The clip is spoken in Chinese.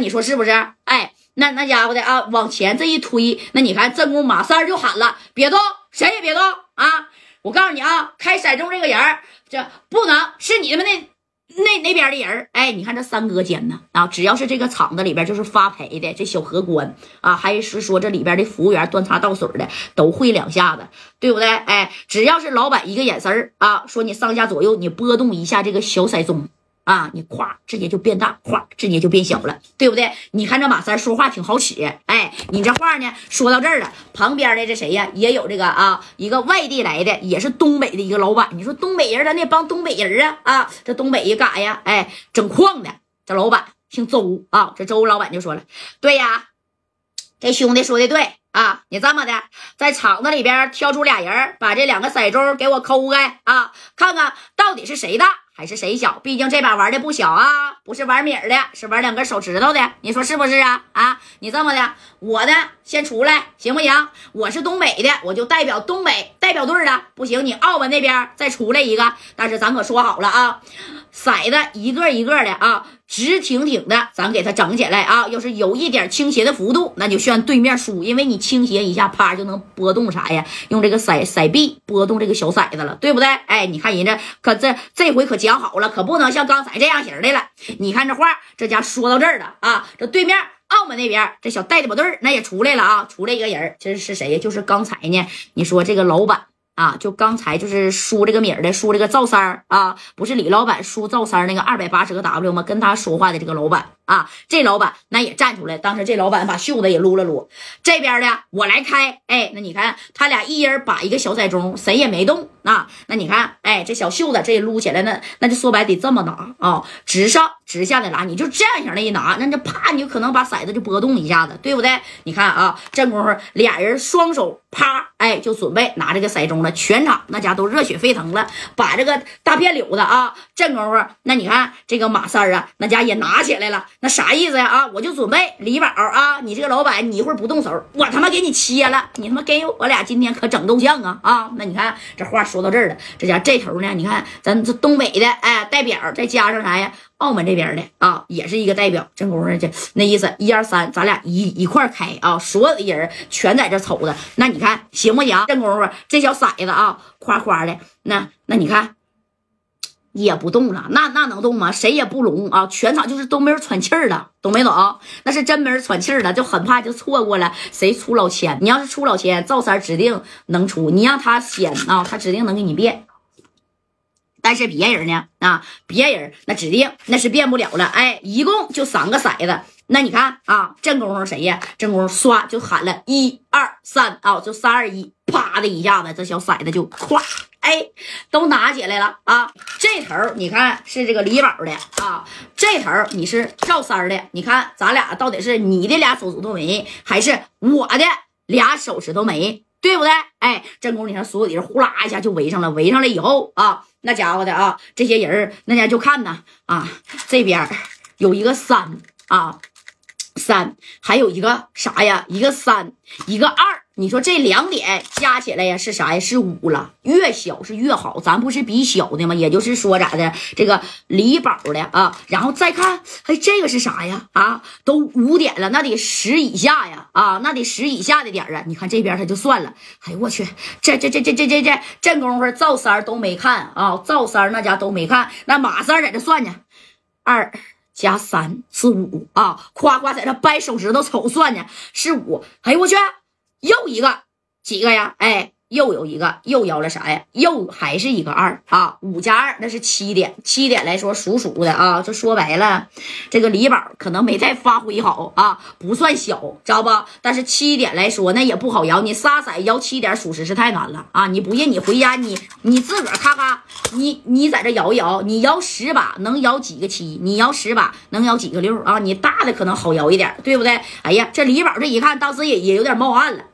你说是不是？哎，那那家伙的啊，往前这一推，那你看正宫马三就喊了：“别动，谁也别动啊！我告诉你啊，开骰盅这个人这不能是你们那。”那那边的人哎，你看这三哥间呢啊，只要是这个厂子里边就是发牌的这小荷官啊，还是说这里边的服务员端茶倒水的都会两下子，对不对？哎，只要是老板一个眼神啊，说你上下左右你拨动一下这个小骰盅。啊，你咵直接就变大，咵直接就变小了，对不对？你看这马三说话挺好使，哎，你这话呢说到这儿了，旁边的这谁呀，也有这个啊，一个外地来的，也是东北的一个老板。你说东北人，咱那帮东北人啊啊，这东北一嘎呀，哎，整矿的，这老板姓周啊，这周老板就说了，对呀，这兄弟说的对啊，你这么的，在厂子里边挑出俩人，把这两个骰盅给我抠开啊，看看到底是谁大。还是谁小？毕竟这把玩的不小啊，不是玩米儿的，是玩两根手指头的。你说是不是啊？啊，你这么的，我呢先出来行不行？我是东北的，我就代表东北代表队的。不行，你澳门那边再出来一个。但是咱可说好了啊，骰子一个一个的啊。直挺挺的，咱给它整起来啊！要是有一点倾斜的幅度，那就算对面输，因为你倾斜一下，啪就能波动啥呀？用这个骰骰币波动这个小骰子了，对不对？哎，你看人家可这这回可讲好了，可不能像刚才这样型的了。你看这话，这家说到这儿了啊！这对面澳门那边这小代表队那也出来了啊，出来一个人，这是谁呀？就是刚才呢，你说这个老板。啊，就刚才就是输这个米儿的，输这个赵三儿啊，不是李老板输赵三儿那个二百八十个 W 吗？跟他说话的这个老板啊，这老板那也站出来。当时这老板把袖子也撸了撸，这边的我来开。哎，那你看他俩一人把一个小骰盅，谁也没动啊。那你看，哎，这小袖子这一撸起来，那那就说白得这么拿啊，直上直下的拿，你就这样型的一拿，那就啪，你就可能把骰子就波动一下子，对不对？你看啊，这功夫俩人双手啪。哎，就准备拿这个骰盅了，全场那家都热血沸腾了，把这个大片柳子啊，这功夫，那你看这个马三啊，那家也拿起来了，那啥意思呀？啊，我就准备李宝啊，你这个老板，你一会儿不动手，我他妈给你切了，你他妈给我俩今天可整斗像啊啊！那你看这话说到这儿了，这家这头呢，你看咱这东北的哎代表，再加上啥呀？澳门这边的啊，也是一个代表。这功夫这那意思，一二三，咱俩一一块开啊！所有的人全在这瞅着。那你看行不行？这功夫这小骰子啊，夸夸的。那那你看也不动了。那那能动吗？谁也不聋啊！全场就是都没人喘气儿了，懂没懂？那是真没人喘气儿了，就很怕就错过了谁出老千。你要是出老千，赵三指定能出。你让他先啊，他指定能给你变。但是别人呢？啊，别人那指定那是变不了了。哎，一共就三个骰子。那你看啊，正功夫谁呀？正功夫唰就喊了一二三啊，就三二一，啪的一下子，这小骰子就咵，哎，都拿起来了啊。这头你看是这个李宝的啊，这头你是赵三的。你看咱俩到底是你的俩手指头没，还是我的俩手指头没？对不对？哎，正宫，你看所有的人呼啦一下就围上了，围上了以后啊，那家伙的啊，这些人那家就看呢啊，这边有一个三啊，三，还有一个啥呀？一个三，一个二。你说这两点加起来呀是啥呀？是五了，越小是越好。咱不是比小的吗？也就是说咋的？这个李宝的啊，然后再看，哎，这个是啥呀？啊，都五点了，那得十以下呀，啊，那得十以下的点啊。你看这边他就算了，哎呦我去，这这这这这这这这功夫赵三都没看啊，赵三那家都没看，那马三在这算呢，二加三是五啊，夸夸在这掰手指头瞅算呢，是五，哎呦我去。又一个几个呀？哎。又有一个又摇了啥呀？又还是一个二啊！五加二那是七点，七点来说属鼠的啊。这说白了，这个李宝可能没太发挥好啊，不算小，知道不？但是七点来说那也不好摇，你仨色摇七点，属实是太难了啊！你不信，你回家你你自个儿咔咔，你你在这摇一摇，你摇十把能摇几个七？你摇十把能摇几个六啊？你大的可能好摇一点，对不对？哎呀，这李宝这一看，当时也也有点冒汗了。